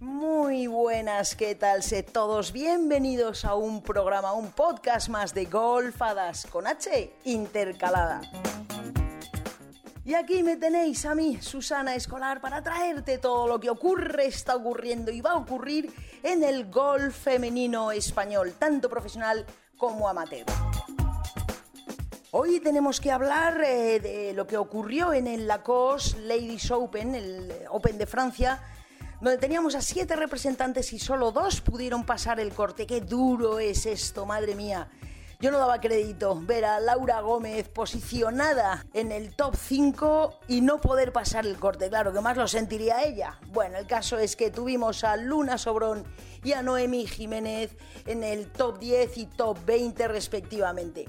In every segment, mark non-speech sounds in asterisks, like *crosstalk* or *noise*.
Muy buenas, ¿qué tal? Sé todos bienvenidos a un programa, un podcast más de Golfadas con H intercalada. Y aquí me tenéis a mí, Susana Escolar, para traerte todo lo que ocurre, está ocurriendo y va a ocurrir en el golf femenino español, tanto profesional como amateur. Hoy tenemos que hablar eh, de lo que ocurrió en el Lacoste Ladies Open, el Open de Francia, donde teníamos a siete representantes y solo dos pudieron pasar el corte. ¡Qué duro es esto, madre mía! Yo no daba crédito ver a Laura Gómez posicionada en el top 5 y no poder pasar el corte. Claro, que más lo sentiría ella. Bueno, el caso es que tuvimos a Luna Sobrón y a Noemi Jiménez en el top 10 y top 20 respectivamente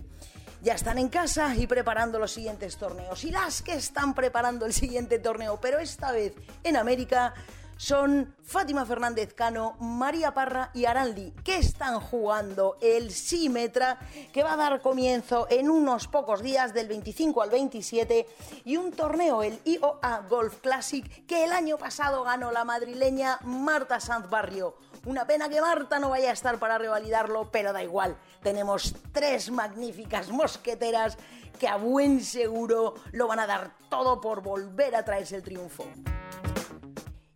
ya están en casa y preparando los siguientes torneos. Y las que están preparando el siguiente torneo, pero esta vez en América, son Fátima Fernández Cano, María Parra y Araldi, que están jugando el Simetra, que va a dar comienzo en unos pocos días, del 25 al 27, y un torneo, el IOA Golf Classic, que el año pasado ganó la madrileña Marta Sanz Barrio. Una pena que Marta no vaya a estar para revalidarlo, pero da igual. Tenemos tres magníficas mosqueteras que a buen seguro lo van a dar todo por volver a traerse el triunfo.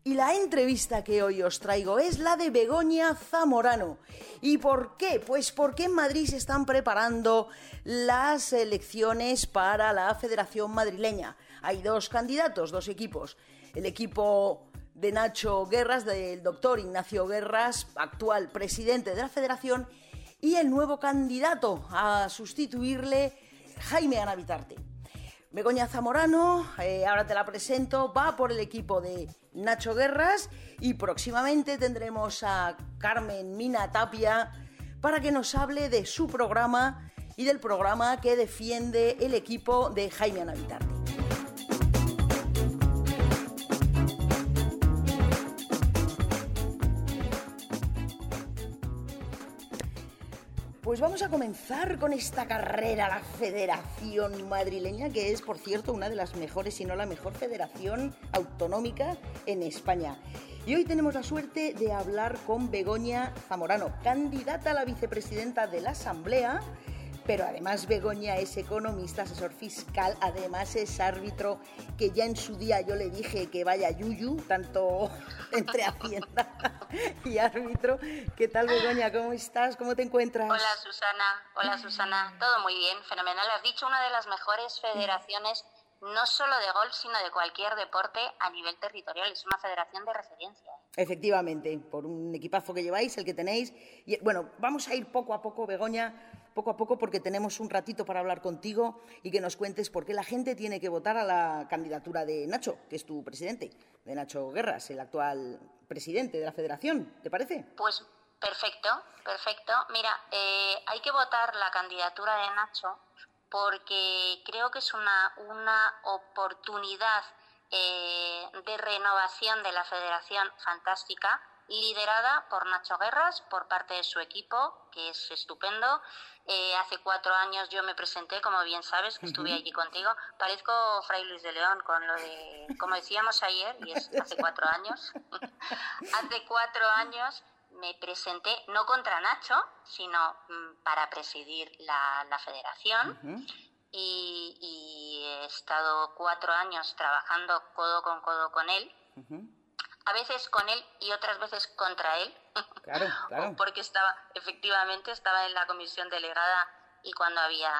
Y la entrevista que hoy os traigo es la de Begoña Zamorano. ¿Y por qué? Pues porque en Madrid se están preparando las elecciones para la Federación Madrileña. Hay dos candidatos, dos equipos. El equipo de Nacho Guerras, del doctor Ignacio Guerras, actual presidente de la Federación, y el nuevo candidato a sustituirle, Jaime Anavitarte. Begoña Zamorano, eh, ahora te la presento, va por el equipo de Nacho Guerras y próximamente tendremos a Carmen Mina Tapia para que nos hable de su programa y del programa que defiende el equipo de Jaime Anavitarte. Pues vamos a comenzar con esta carrera, la Federación Madrileña, que es, por cierto, una de las mejores, si no la mejor federación autonómica en España. Y hoy tenemos la suerte de hablar con Begoña Zamorano, candidata a la vicepresidenta de la Asamblea pero además Begoña es economista, asesor fiscal, además es árbitro, que ya en su día yo le dije que vaya yuyu, tanto *laughs* entre Hacienda y árbitro. ¿Qué tal Begoña? ¿Cómo estás? ¿Cómo te encuentras? Hola Susana, hola Susana, todo muy bien, fenomenal. Has dicho una de las mejores federaciones no solo de golf, sino de cualquier deporte a nivel territorial. Es una federación de referencia. Efectivamente, por un equipazo que lleváis, el que tenéis. Y, bueno, vamos a ir poco a poco, Begoña, poco a poco, porque tenemos un ratito para hablar contigo y que nos cuentes por qué la gente tiene que votar a la candidatura de Nacho, que es tu presidente, de Nacho Guerras, el actual presidente de la federación. ¿Te parece? Pues perfecto, perfecto. Mira, eh, hay que votar la candidatura de Nacho porque creo que es una, una oportunidad eh, de renovación de la federación fantástica, liderada por Nacho Guerras, por parte de su equipo, que es estupendo. Eh, hace cuatro años yo me presenté, como bien sabes, que estuve allí contigo. Parezco Fray Luis de León con lo de, como decíamos ayer, y es hace cuatro años. *laughs* hace cuatro años me presenté no contra Nacho, sino mm, para presidir la, federación. y, he estado cuatro años trabajando codo con codo con él. A veces con él y otras veces contra él. Claro, *laughs* claro. Porque estaba, efectivamente, estaba en la comisión delegada y cuando había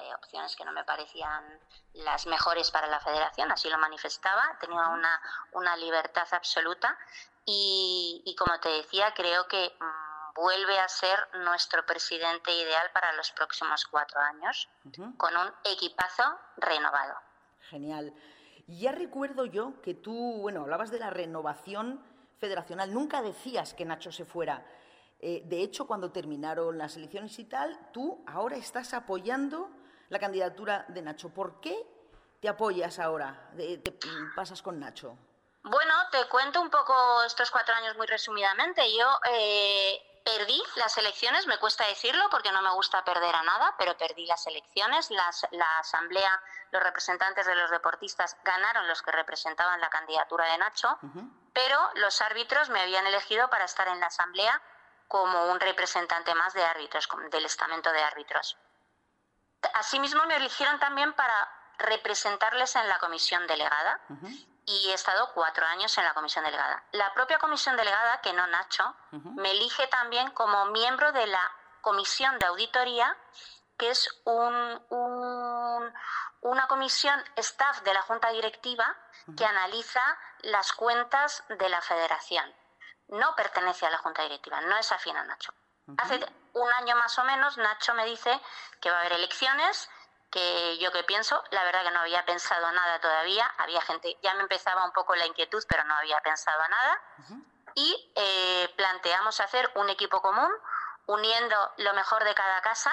eh, opciones que no me parecían las mejores para la federación, así lo manifestaba, tenía una, una libertad absoluta y, como te decía, creo que mm, vuelve a ser nuestro presidente ideal para los próximos cuatro años, con un equipazo renovado. Genial. Ya recuerdo yo que tú, bueno, hablabas de la renovación federacional, nunca decías que Nacho se fuera. Eh, de hecho, cuando terminaron las elecciones y tal, tú ahora estás apoyando la candidatura de Nacho. ¿Por qué te apoyas ahora? te pasas con Nacho? Bueno, te cuento un poco estos cuatro años muy resumidamente. Yo eh, perdí las elecciones, me cuesta decirlo porque no me gusta perder a nada, pero perdí las elecciones. la asamblea, los representantes de los deportistas ganaron los que representaban la candidatura de Nacho, pero los árbitros me habían elegido para estar en la asamblea como un representante más de árbitros, del estamento de árbitros. Asimismo, me eligieron también para representarles en la comisión delegada y he estado cuatro años en la comisión delegada. La propia comisión delegada, que no Nacho, me elige también como miembro de la comisión de auditoría, que es un, una comisión staff de la Junta Directiva que analiza las cuentas de la federación. No pertenece a la Junta Directiva, no es afín a Nacho. Hace un año más o menos Nacho me dice que va a haber elecciones que yo que pienso, la verdad que no había pensado nada todavía, había gente, ya me empezaba un poco la inquietud, pero no había pensado nada, y eh, planteamos hacer un equipo común, uniendo lo mejor de cada casa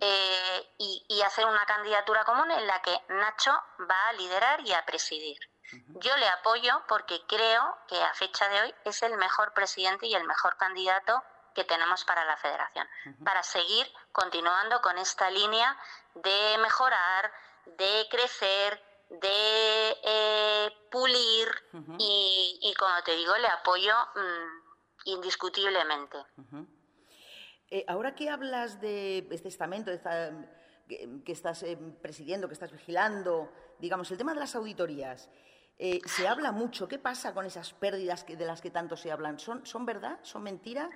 eh, y, hacer una candidatura común en la que Nacho va a liderar y a presidir. Yo le apoyo porque creo que a fecha de hoy es el mejor presidente y el mejor candidato que tenemos para la federación, para seguir continuando con esta línea de mejorar, de crecer, de eh, pulir y, como te digo, le apoyo mm, indiscutiblemente. Eh, ahora que hablas de este estamento, que, estás eh, presidiendo, que estás vigilando, digamos, el tema de las auditorías, se habla mucho. ¿Qué pasa con esas pérdidas de las que tanto se hablan? ¿Son, son verdad? ¿Son mentira?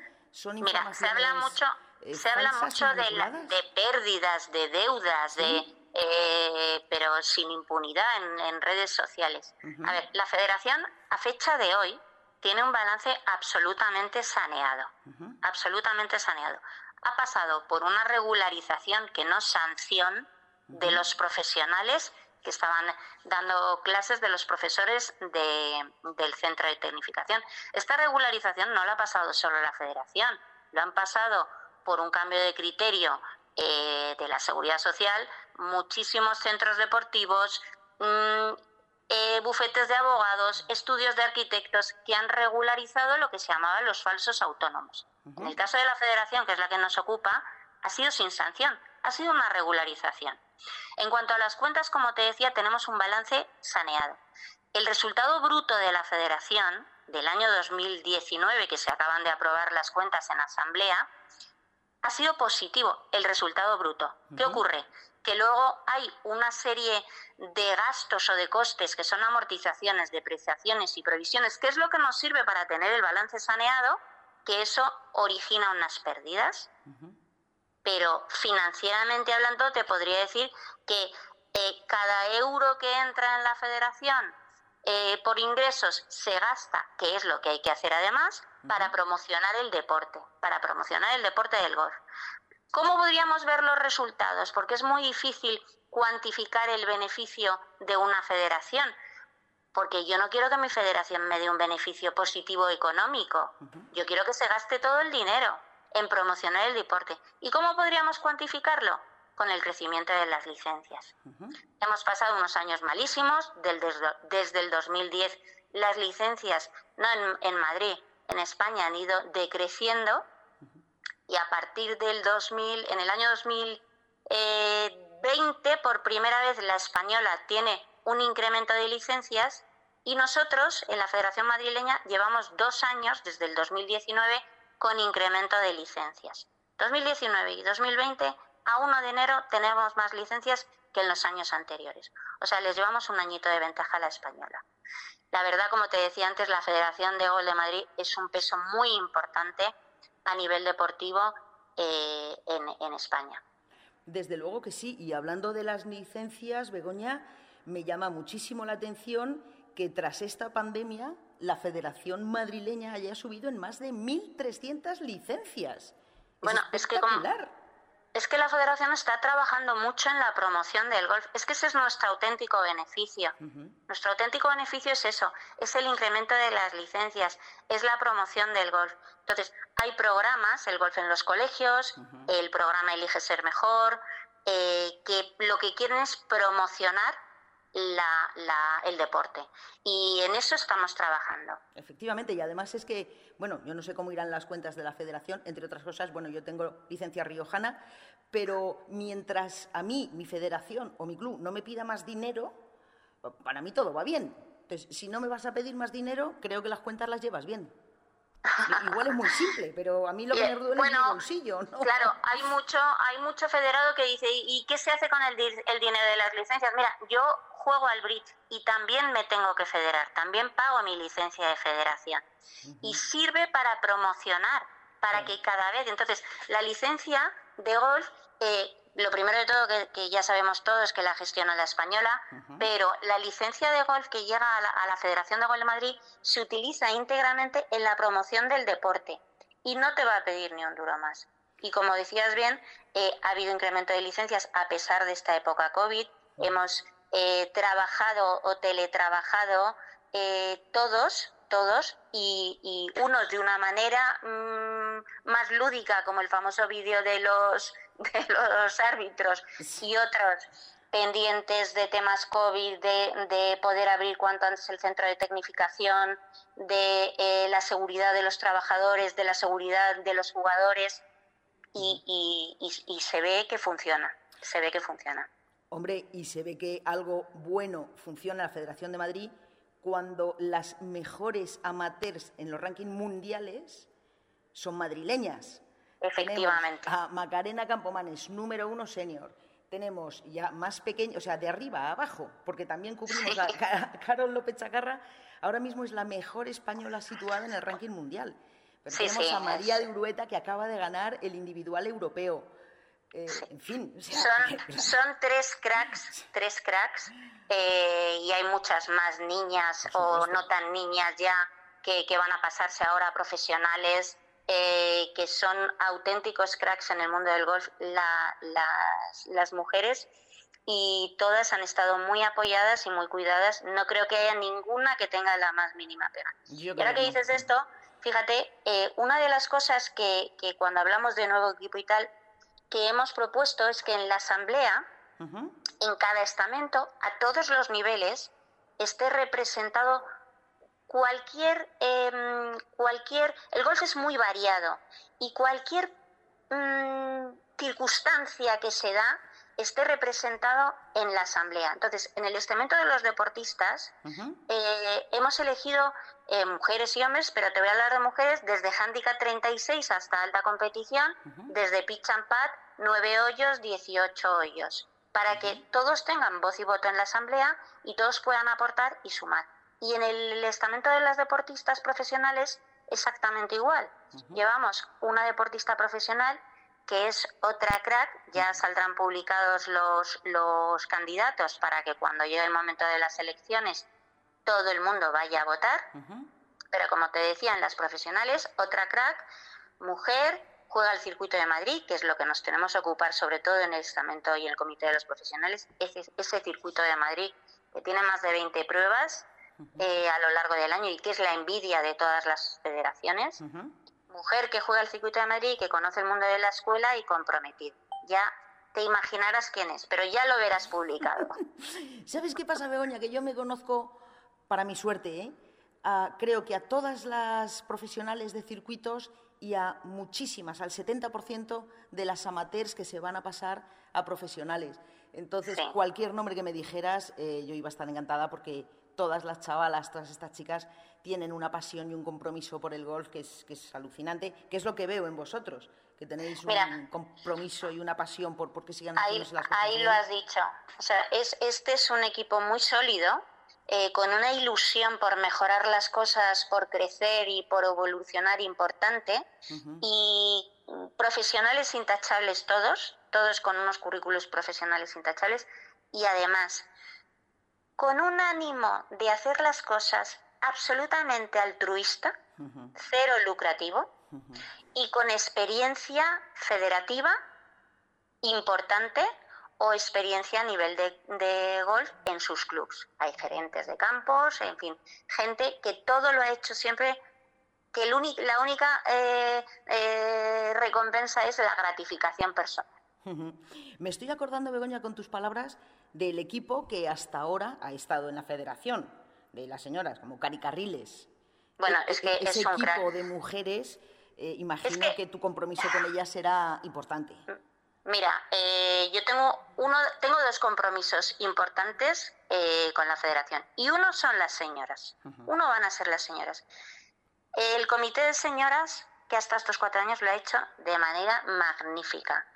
Mira, se habla mucho, se habla mucho de, de, pérdidas, de deudas, de eh, pero sin impunidad en, redes sociales. A ver, la Federación a fecha de hoy tiene un balance absolutamente saneado, absolutamente saneado. Ha pasado por una regularización que no sanción de los profesionales que estaban dando clases de los profesores del centro de tecnificación. Esta regularización no la ha pasado solo la federación, lo han pasado por un cambio de criterio eh, de la seguridad social muchísimos centros deportivos, mm, eh, bufetes de abogados, estudios de arquitectos que han regularizado lo que se llamaba los falsos autónomos. En el caso de la federación, que es la que nos ocupa, ha sido sin sanción, ha sido una regularización. En cuanto a las cuentas, como te decía, tenemos un balance saneado. El resultado bruto de la Federación del año 2019, que se acaban de aprobar las cuentas en Asamblea, ha sido positivo, el resultado bruto. ¿Qué ocurre? Que luego hay una serie de gastos o de costes que son amortizaciones, depreciaciones y provisiones, que es lo que nos sirve para tener el balance saneado, que eso origina unas pérdidas pero financieramente hablando te podría decir que eh, cada euro que entra en la federación eh, por ingresos se gasta, que es lo que hay que hacer además, para promocionar el deporte, para promocionar el deporte del golf. ¿Cómo podríamos ver los resultados? Porque es muy difícil cuantificar el beneficio de una federación, porque yo no quiero que mi federación me dé un beneficio positivo económico, yo quiero que se gaste todo el dinero en promocionar el deporte. ¿Y cómo podríamos cuantificarlo? Con el crecimiento de las licencias. Hemos pasado unos años malísimos, desde, el 2010 las licencias, no en, Madrid, en España han ido decreciendo y a partir del 2000, en el año 2020, por primera vez la española tiene un incremento de licencias y nosotros en la Federación Madrileña llevamos dos años, desde el 2019, con incremento de licencias. 2019 y 2020, a 1 de enero tenemos más licencias que en los años anteriores. O sea, les llevamos un añito de ventaja a la española. La verdad, como te decía antes, la Federación de Gol de Madrid es un peso muy importante a nivel deportivo eh, en, en España. Desde luego que sí. Y hablando de las licencias, Begoña, me llama muchísimo la atención que tras esta pandemia la Federación Madrileña haya subido en más de 1.300 licencias. Bueno, es, que es que la Federación está trabajando mucho en la promoción del golf. Es que ese es nuestro auténtico beneficio. Nuestro auténtico beneficio es eso, es el incremento de las licencias, es la promoción del golf. Entonces, hay programas, el golf en los colegios, el programa Elige Ser Mejor, eh, que lo que quieren es promocionar el deporte. Y en eso estamos trabajando. Efectivamente, y además es que, bueno, yo no sé cómo irán las cuentas de la federación, entre otras cosas, bueno, yo tengo licencia riojana, pero mientras a mí, mi federación o mi club no me pida más dinero, para mí todo va bien. Entonces, si no me vas a pedir más dinero, creo que las cuentas las llevas bien. Igual es muy simple, pero a mí lo que me duele es mi bolsillo. ¿no? Claro, hay mucho, hay mucho federado que dice, ¿y qué se hace con el, el dinero de las licencias? Mira, yo juego al bridge y también me tengo que federar, también pago mi licencia de federación. Y sirve para promocionar, para que cada vez, entonces, la licencia de golf eh, lo primero de todo que, ya sabemos todos que la gestiona la española, pero la licencia de golf que llega a la, Federación de Golf de Madrid se utiliza íntegramente en la promoción del deporte y no te va a pedir ni un duro más. Y como decías bien, eh, ha habido incremento de licencias a pesar de esta época COVID. Hemos eh, trabajado o teletrabajado eh, todos, todos, y, unos de una manera mm, más lúdica, como el famoso vídeo de los *laughs* de los árbitros y otros pendientes de temas COVID, de, poder abrir cuanto antes el centro de tecnificación, de eh, la seguridad de los trabajadores, de la seguridad de los jugadores y, y, se ve que funciona, se ve que funciona. Hombre, y se ve que algo bueno funciona en la Federación de Madrid cuando las mejores amateurs en los rankings mundiales son madrileñas. Efectivamente. a Macarena Campomanes, número uno senior. Tenemos ya más pequeño, o sea, de arriba a abajo, porque también cubrimos a Carol López Chacarra, ahora mismo es la mejor española situada en el ranking mundial. Pero tenemos a María de Urueta, que acaba de ganar el individual europeo. Eh, en fin. *laughs* son, tres cracks, tres cracks, eh, y hay muchas más niñas o no tan niñas ya que, que van a pasarse ahora a profesionales eh, que son auténticos cracks en el mundo del golf las, mujeres y todas han estado muy apoyadas y muy cuidadas. No creo que haya ninguna que tenga la más mínima pena. y ahora que dices esto, fíjate, eh, una de las cosas que, cuando hablamos de nuevo equipo y tal, que hemos propuesto es que en la asamblea, en cada estamento, a todos los niveles, esté representado cualquier, em, cualquier, el golf es muy variado y cualquier mm, circunstancia que se da esté representado en la asamblea. Entonces, en el estamento de los deportistas eh, hemos elegido eh, mujeres y hombres, pero te voy a hablar de mujeres desde handicap 36 hasta alta competición, desde pitch and pad, 9 hoyos, 18 hoyos, para que todos tengan voz y voto en la asamblea y todos puedan aportar y sumar. Y en el estamento de las deportistas profesionales exactamente igual. Llevamos una deportista profesional que es otra crack, ya saldrán publicados los, los candidatos para que cuando llegue el momento de las elecciones todo el mundo vaya a votar. Pero como te decía, en las profesionales, otra crack, mujer, juega el circuito de Madrid, que es lo que nos tenemos que ocupar sobre todo en el estamento y en el comité de los profesionales, ese, ese circuito de Madrid que tiene más de 20 pruebas, eh, a lo largo del año y que es la envidia de todas las federaciones. Mujer que juega el circuito de Madrid, que conoce el mundo de la escuela y comprometida. Ya te imaginarás quién es, pero ya lo verás publicado. *laughs* ¿Sabes qué pasa, Begoña? Que yo me conozco, para mi suerte, ¿eh? creo que a todas las profesionales de circuitos y a muchísimas, al 70% de las amateurs que se van a pasar a profesionales. Entonces, cualquier nombre que me dijeras, eh, yo iba a estar encantada porque todas las chavalas, todas estas chicas tienen una pasión y un compromiso por el golf que es, que es alucinante, que es lo que veo en vosotros, que tenéis un compromiso y una pasión por, por que sigan ahí, las cosas. Ahí lo has dicho. O sea, es, este es un equipo muy sólido, eh, con una ilusión por mejorar las cosas, por crecer y por evolucionar importante, y profesionales intachables todos, todos con unos currículos profesionales intachables, y además con un ánimo de hacer las cosas absolutamente altruista, cero lucrativo, y con experiencia federativa importante o experiencia a nivel de, golf en sus clubs. Hay gerentes de campos, en fin, gente que todo lo ha hecho siempre, que la única eh, eh, recompensa es la gratificación personal. Me estoy acordando, Begoña, con tus palabras, del equipo que hasta ahora ha estado en la federación, de las señoras, como Cari Carriles. Bueno, e-, es que ese equipo de mujeres, eh, imagino que... tu compromiso con ellas será importante. Mira, eh, yo tengo uno, tengo dos compromisos importantes eh, con la Federación y uno son las señoras. Uno van a ser las señoras. El comité de señoras que hasta estos cuatro años lo ha hecho de manera magnífica.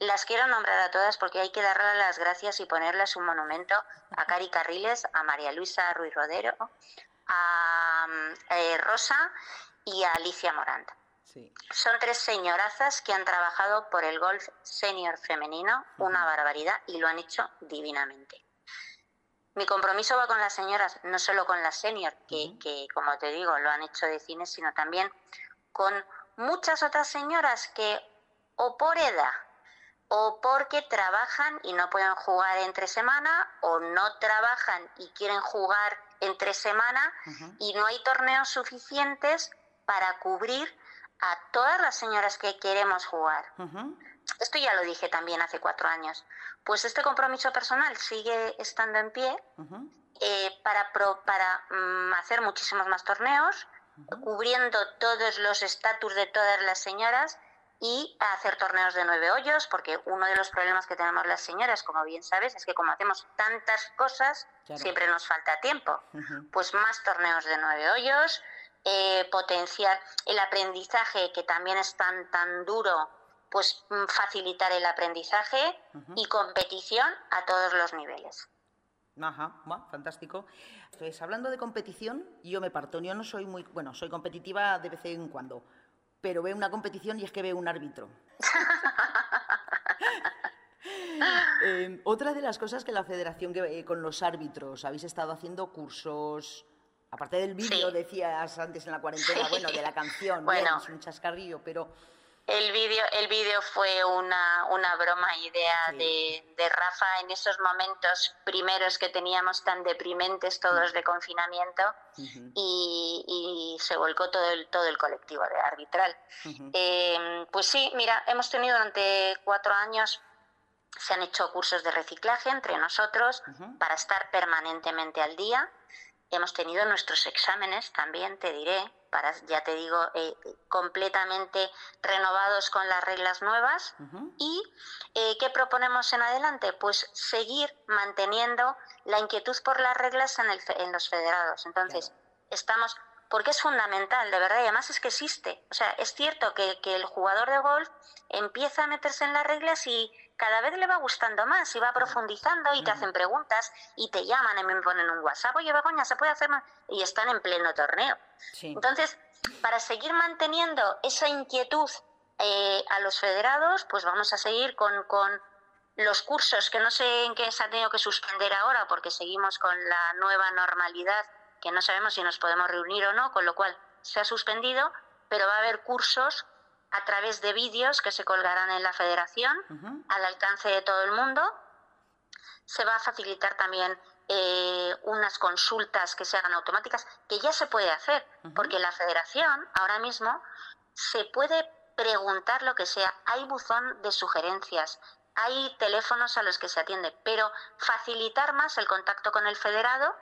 Las quiero nombrar a todas porque hay que darle las gracias y ponerles un monumento a Cari Carriles, a María Luisa Ruiz Rodero, a eh, Rosa y a Alicia Morant. Son tres señorazas que han trabajado por el golf senior femenino, una barbaridad, y lo han hecho divinamente. Mi compromiso va con las señoras, no solo con las senior, que, que como te digo, lo han hecho de cine, sino también con muchas otras señoras que o por edad o porque trabajan y no pueden jugar entre semana o no trabajan y quieren jugar entre semana y no hay torneos suficientes para cubrir a todas las señoras que queremos jugar. Esto ya lo dije también hace cuatro años. Pues este compromiso personal sigue estando en pie eh, para, para mm, hacer muchísimos más torneos, cubriendo todos los estatus de todas las señoras y hacer torneos de nueve hoyos, porque uno de los problemas que tenemos las señoras, como bien sabes, es que como hacemos tantas cosas, siempre nos falta tiempo. Pues más torneos de nueve hoyos, eh, potenciar el aprendizaje, que también es tan, tan duro, pues mm, facilitar el aprendizaje y competición a todos los niveles. Ajá, fantástico. Entonces, hablando de competición, yo me parto. Yo no soy muy, bueno, soy competitiva de vez en cuando, pero veo una competición y es que veo un árbitro. *laughs* Em, otra de las cosas que la federación que, eh, con los árbitros habéis estado haciendo cursos, aparte del vídeo, decías antes en la cuarentena, bueno, de la canción, bueno, es un chascarrillo, pero el vídeo el vídeo fue una, una broma idea de, de, Rafa en esos momentos primeros que teníamos tan deprimentes todos de confinamiento y, y, se volcó todo el, todo el colectivo de arbitral. Em, pues sí, mira, hemos tenido durante cuatro años, se han hecho cursos de reciclaje entre nosotros para estar permanentemente al día. Hemos tenido nuestros exámenes también, te diré, para, ya te digo, eh, completamente renovados con las reglas nuevas. ¿Y eh, qué proponemos en adelante? Pues seguir manteniendo la inquietud por las reglas en, el, en los federados. Entonces, estamos porque es fundamental, de verdad, y además es que existe. O sea, es cierto que, que, el jugador de golf empieza a meterse en las reglas y cada vez le va gustando más y va profundizando y te hacen preguntas y te llaman y me ponen un WhatsApp, oye Begoña, ¿se puede hacer más? Y están en pleno torneo. Entonces, para seguir manteniendo esa inquietud eh, a los federados, pues vamos a seguir con, con los cursos que no sé en qué se ha tenido que suspender ahora porque seguimos con la nueva normalidad que no sabemos si nos podemos reunir o no, con lo cual se ha suspendido, pero va a haber cursos a través de vídeos que se colgarán en la federación al alcance de todo el mundo. Se va a facilitar también eh, unas consultas que se hagan automáticas, que ya se puede hacer, porque la federación ahora mismo se puede preguntar lo que sea. Hay buzón de sugerencias, hay teléfonos a los que se atiende, pero facilitar más el contacto con el federado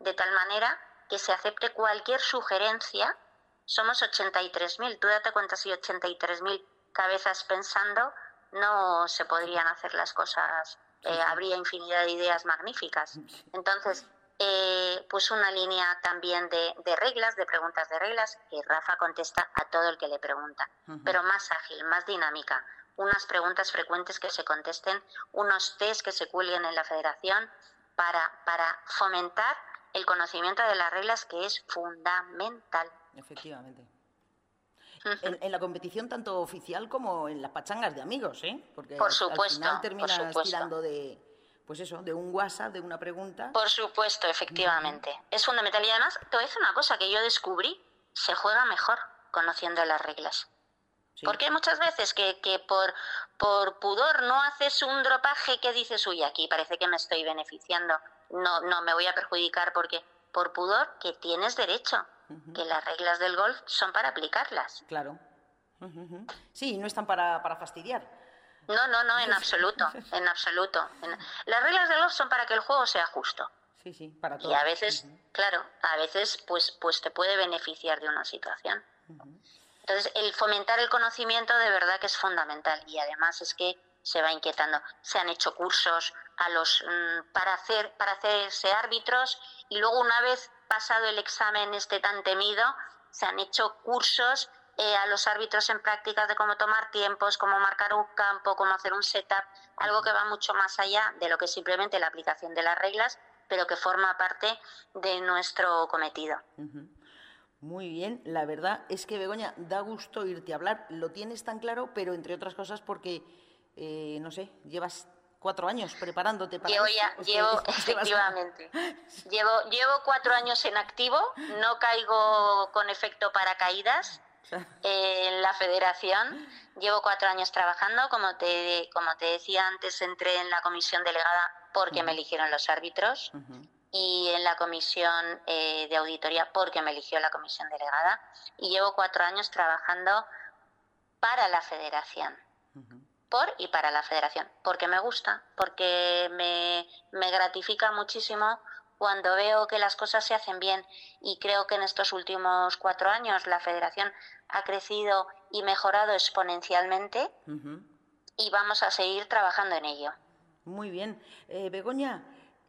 de tal manera que se acepte cualquier sugerencia somos 83.000. Tú date cuenta si 83.000 cabezas pensando no se podrían hacer las cosas. Eh, habría infinidad de ideas magníficas. Entonces, eh, pues una línea también de, reglas, de preguntas de reglas, que Rafa contesta a todo el que le pregunta, pero más ágil, más dinámica. Unas preguntas frecuentes que se contesten, unos test que se cuelguen en la federación para, para fomentar el conocimiento de las reglas, que es fundamental. Efectivamente. En, la competición tanto oficial como en las pachangas de amigos, ¿eh? Porque por supuesto, al final terminas tirando de, pues eso, de un WhatsApp, de una pregunta. Por supuesto, efectivamente. Es fundamental. Y además, te voy a decir una cosa que yo descubrí, se juega mejor conociendo las reglas. Porque hay muchas veces que, que por, por pudor no haces un dropaje que dices, uy, aquí parece que me estoy beneficiando. No, no, me voy a perjudicar porque por pudor que tienes derecho que las reglas del golf son para aplicarlas. Claro. Sí, no están para, para fastidiar. No, no, no, en *laughs* absoluto, en absoluto. Las reglas del golf son para que el juego sea justo. Sí, sí, para Y a veces, claro, a veces pues, pues te puede beneficiar de una situación. Entonces, el fomentar el conocimiento de verdad que es fundamental y además es que se va inquietando. Se han hecho cursos a los mm, para hacer para hacerse árbitros y luego una vez pasado el examen este tan temido, se han hecho cursos eh, a los árbitros en prácticas de cómo tomar tiempos, cómo marcar un campo, cómo hacer un setup, algo que va mucho más allá de lo que simplemente la aplicación de las reglas, pero que forma parte de nuestro cometido. Muy bien, la verdad es que Begoña, da gusto irte a hablar, lo tienes tan claro, pero entre otras cosas porque, eh, no sé, llevas cuatro años preparándote para llevo ya, llevo *laughs* efectivamente. Llevo llevo cuatro años en activo no caigo con efecto paracaídas *laughs* en la federación. Llevo cuatro años trabajando como te como te decía antes entré en la comisión delegada porque me eligieron los árbitros y en la comisión eh, de auditoría porque me eligió la comisión delegada. Y llevo cuatro años trabajando para la federación por y para la federación, porque me gusta, porque me, me gratifica muchísimo cuando veo que las cosas se hacen bien y creo que en estos últimos cuatro años la federación ha crecido y mejorado exponencialmente y vamos a seguir trabajando en ello. Muy bien. Eh, Begoña,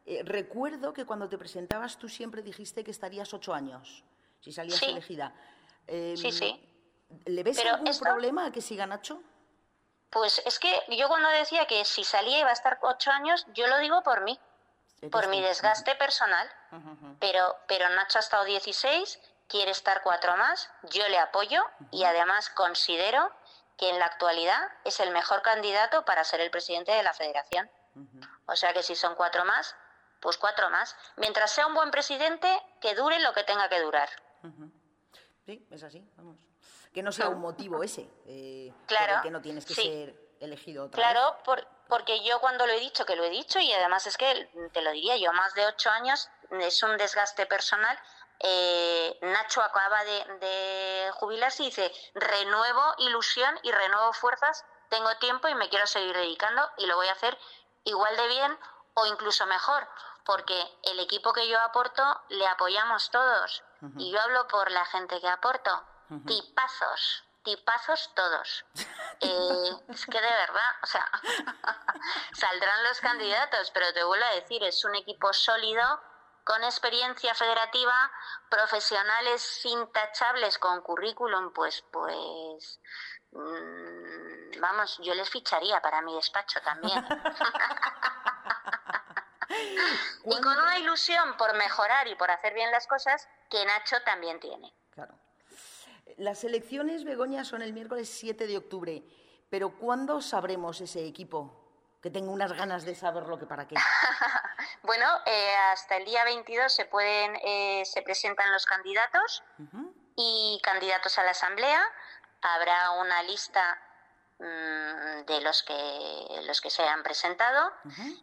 eh, recuerdo que cuando te presentabas tú siempre dijiste que estarías ocho años, si salías elegida. Em, sí, sí. ¿Le ves algún problema a que siga Nacho? Pues es que yo cuando decía que si salía iba a estar ocho años, yo lo digo por mí, por mi desgaste personal. Pero, pero Nacho ha estado 16, quiere estar cuatro más, yo le apoyo y además considero que en la actualidad es el mejor candidato para ser el presidente de la federación. O sea que si son cuatro más, pues cuatro más. Mientras sea un buen presidente, que dure lo que tenga que durar. Sí, es así, vamos que no sea un motivo ese, eh, claro, que no tienes que ser elegido otra Claro, porque yo cuando lo he dicho, que lo he dicho, y además es que te lo diría yo, más de ocho años es un desgaste personal. Eh, Nacho acaba de, de jubilarse y dice, renuevo ilusión y renuevo fuerzas, tengo tiempo y me quiero seguir dedicando y lo voy a hacer igual de bien o incluso mejor, porque el equipo que yo aporto le apoyamos todos. Y yo hablo por la gente que aporto tipazos, tipazos todos. *laughs* Eh, es que de verdad, o sea, *laughs* saldrán los candidatos, pero te vuelvo a decir, es un equipo sólido, con experiencia federativa, profesionales intachables con currículum, pues, pues, mm, vamos, yo les ficharía para mi despacho también. *laughs* y con una ilusión por mejorar y por hacer bien las cosas que Nacho también tiene. Las elecciones, Begoña, son el miércoles 7 de octubre, pero ¿cuándo sabremos ese equipo? Que tengo unas ganas de saber lo que para qué. *laughs* bueno, eh, hasta el día 22 se pueden, eh, se presentan los candidatos y candidatos a la asamblea. Habrá una lista mm, de los que los que se han presentado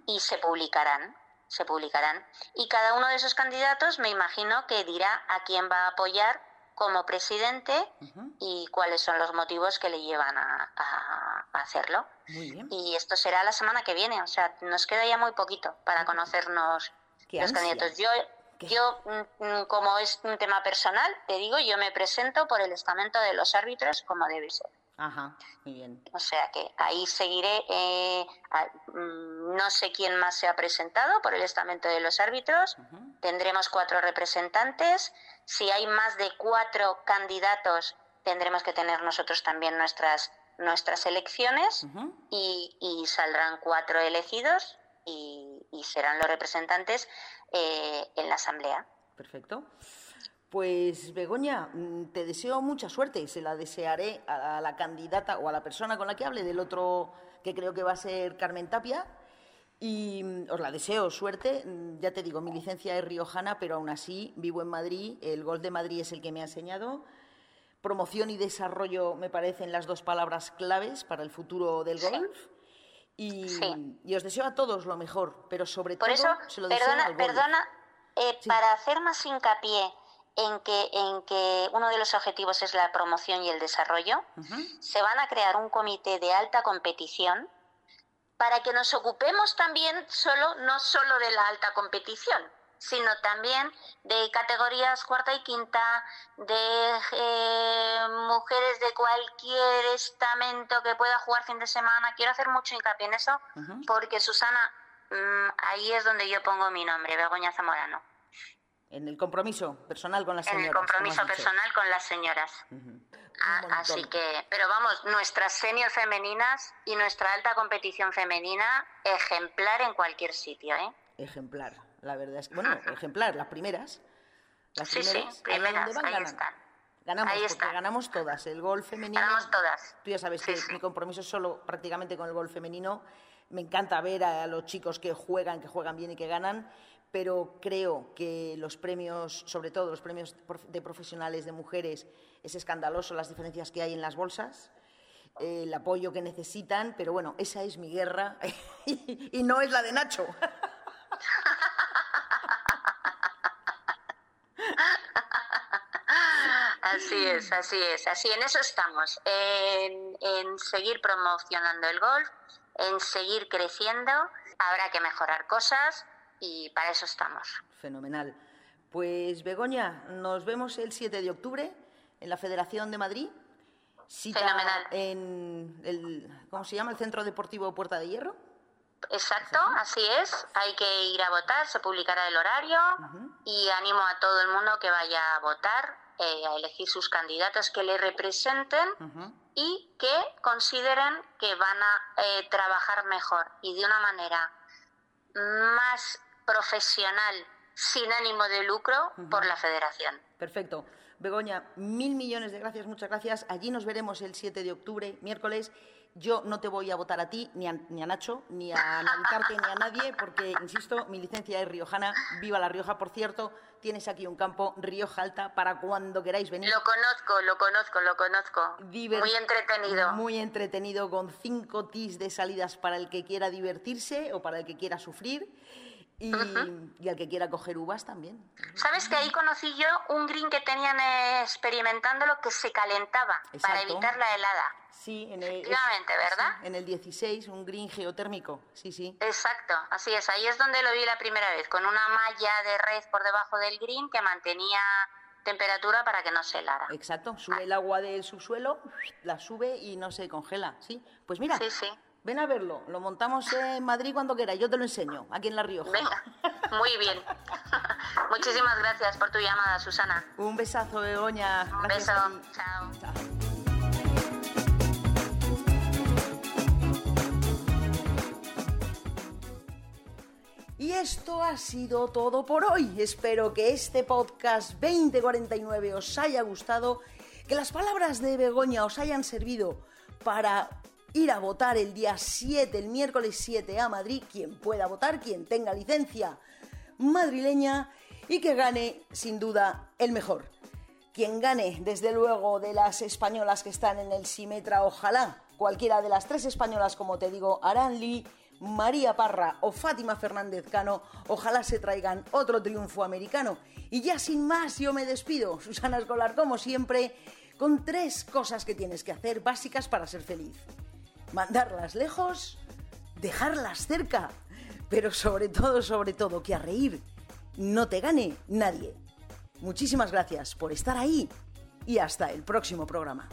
y se publicarán se publicarán y cada uno de esos candidatos me imagino que dirá a quién va a apoyar como presidente y cuáles son los motivos que le llevan a, hacerlo. Y esto será la semana que viene, o sea, nos queda ya muy poquito para conocernos los candidatos. Yo, yo, mm, mm, como es un tema personal, te digo, yo me presento por el estamento de los árbitros como debe ser. Ajá, muy bien. O sea que ahí seguiré. Eh, mm, no sé quién más se ha presentado por el estamento de los árbitros. Tendremos cuatro representantes. Si hay más de cuatro candidatos, tendremos que tener nosotros también nuestras nuestras elecciones y, saldrán cuatro elegidos y, serán los representantes eh, en la asamblea. Perfecto. Pues Begoña, mm, te deseo mucha suerte. Se la desearé a la candidata o a la persona con la que hable del otro, que creo que va a ser Carmen Tapia. Y mm, os la deseo suerte. Mm, ya te digo, mi licencia es riojana, pero aún así vivo en Madrid. El gol de Madrid es el que me ha enseñado. Promoción y desarrollo me parecen las dos palabras claves para el futuro del golf. Y, os deseo a todos lo mejor, pero sobre todo se lo deseo al Perdona, eh, para hacer más hincapié en que, en que uno de los objetivos es la promoción y el desarrollo. Se van a crear un comité de alta competición para que nos ocupemos también solo, no solo de la alta competición, sino también de categorías cuarta y quinta, de eh, mujeres de cualquier estamento que pueda jugar fin de semana. Quiero hacer mucho hincapié en eso, porque Susana, mm, ahí es donde yo pongo mi nombre, Begoña Zamorano. En el compromiso personal con las señoras. En el compromiso personal con las señoras. Ah, así que, pero vamos, nuestras senior femeninas y nuestra alta competición femenina, ejemplar en cualquier sitio, ¿eh? Ejemplar, la verdad es que, bueno, ejemplar, las primeras. Las sí, primeras, sí, primeras, ahí, están. Ganamos, porque ganamos todas. El gol femenino. Ganamos todas. Tú ya sabes que mi compromiso es solo prácticamente con el gol femenino. Me encanta ver a los chicos que juegan, que juegan bien y que ganan pero creo que los premios, sobre todo los premios de profesionales de mujeres, es escandaloso las diferencias que hay en las bolsas, el apoyo que necesitan, pero bueno, esa es mi guerra *laughs* y no es la de Nacho. Así es, así es, así en eso estamos, en, en seguir promocionando el golf, en seguir creciendo, habrá que mejorar cosas, y para eso estamos. Fenomenal. Pues Begoña, nos vemos el 7 de octubre en la Federación de Madrid. Fenomenal. En el, ¿cómo se llama? El Centro Deportivo Puerta de Hierro. Exacto, así es. Hay que ir a votar, se publicará el horario y animo a todo el mundo que vaya a votar, eh, a elegir sus candidatos que le representen y que consideren que van a eh, trabajar mejor y de una manera más profesional sin ánimo de lucro por la federación. Perfecto. Begoña, mil millones de gracias, muchas gracias. Allí nos veremos el 7 de octubre, miércoles. Yo no te voy a votar a ti, ni a, ni a Nacho, ni a Navicarte, ni a nadie, porque, insisto, mi licencia es riojana. Viva La Rioja, por cierto. Tienes aquí un campo Rioja Alta para cuando queráis venir. Lo conozco, lo conozco, lo conozco. muy entretenido. Muy entretenido, con cinco tis de salidas para el que quiera divertirse o para el que quiera sufrir. Y, al que quiera coger uvas también. ¿Sabes que ahí conocí yo un green que tenían experimentándolo que se calentaba para evitar la helada? Sí, en el, Efectivamente, ¿verdad? en el 16, un green geotérmico, sí, sí. Exacto, así es, ahí es donde lo vi la primera vez, con una malla de red por debajo del green que mantenía temperatura para que no se helara. Exacto, sube el agua del subsuelo, la sube y no se congela, ¿sí? Pues mira, sí, sí. Ven a verlo, lo montamos en Madrid cuando quieras, yo te lo enseño, aquí en La Rioja. Venga, muy bien. *laughs* Muchísimas gracias por tu llamada, Susana. Un besazo, Begoña. Un beso, chao. chao. Esto ha sido todo por hoy. Espero que este podcast 2049 os haya gustado, que las palabras de Begoña os hayan servido para ir a votar el día 7, el miércoles 7 a Madrid, quien pueda votar, quien tenga licencia madrileña y que gane sin duda el mejor. Quien gane, desde luego, de las españolas que están en el Simetra, ojalá cualquiera de las tres españolas, como te digo, Aranli, María Parra o Fátima Fernández Cano, ojalá se traigan otro triunfo americano. Y ya sin más, yo me despido, *laughs* Susana Escolar, como siempre, con tres cosas que tienes que hacer básicas para ser feliz mandarlas lejos, dejarlas cerca, pero sobre todo, sobre todo, que a reír no te gane nadie. Muchísimas gracias por estar ahí y hasta el próximo programa.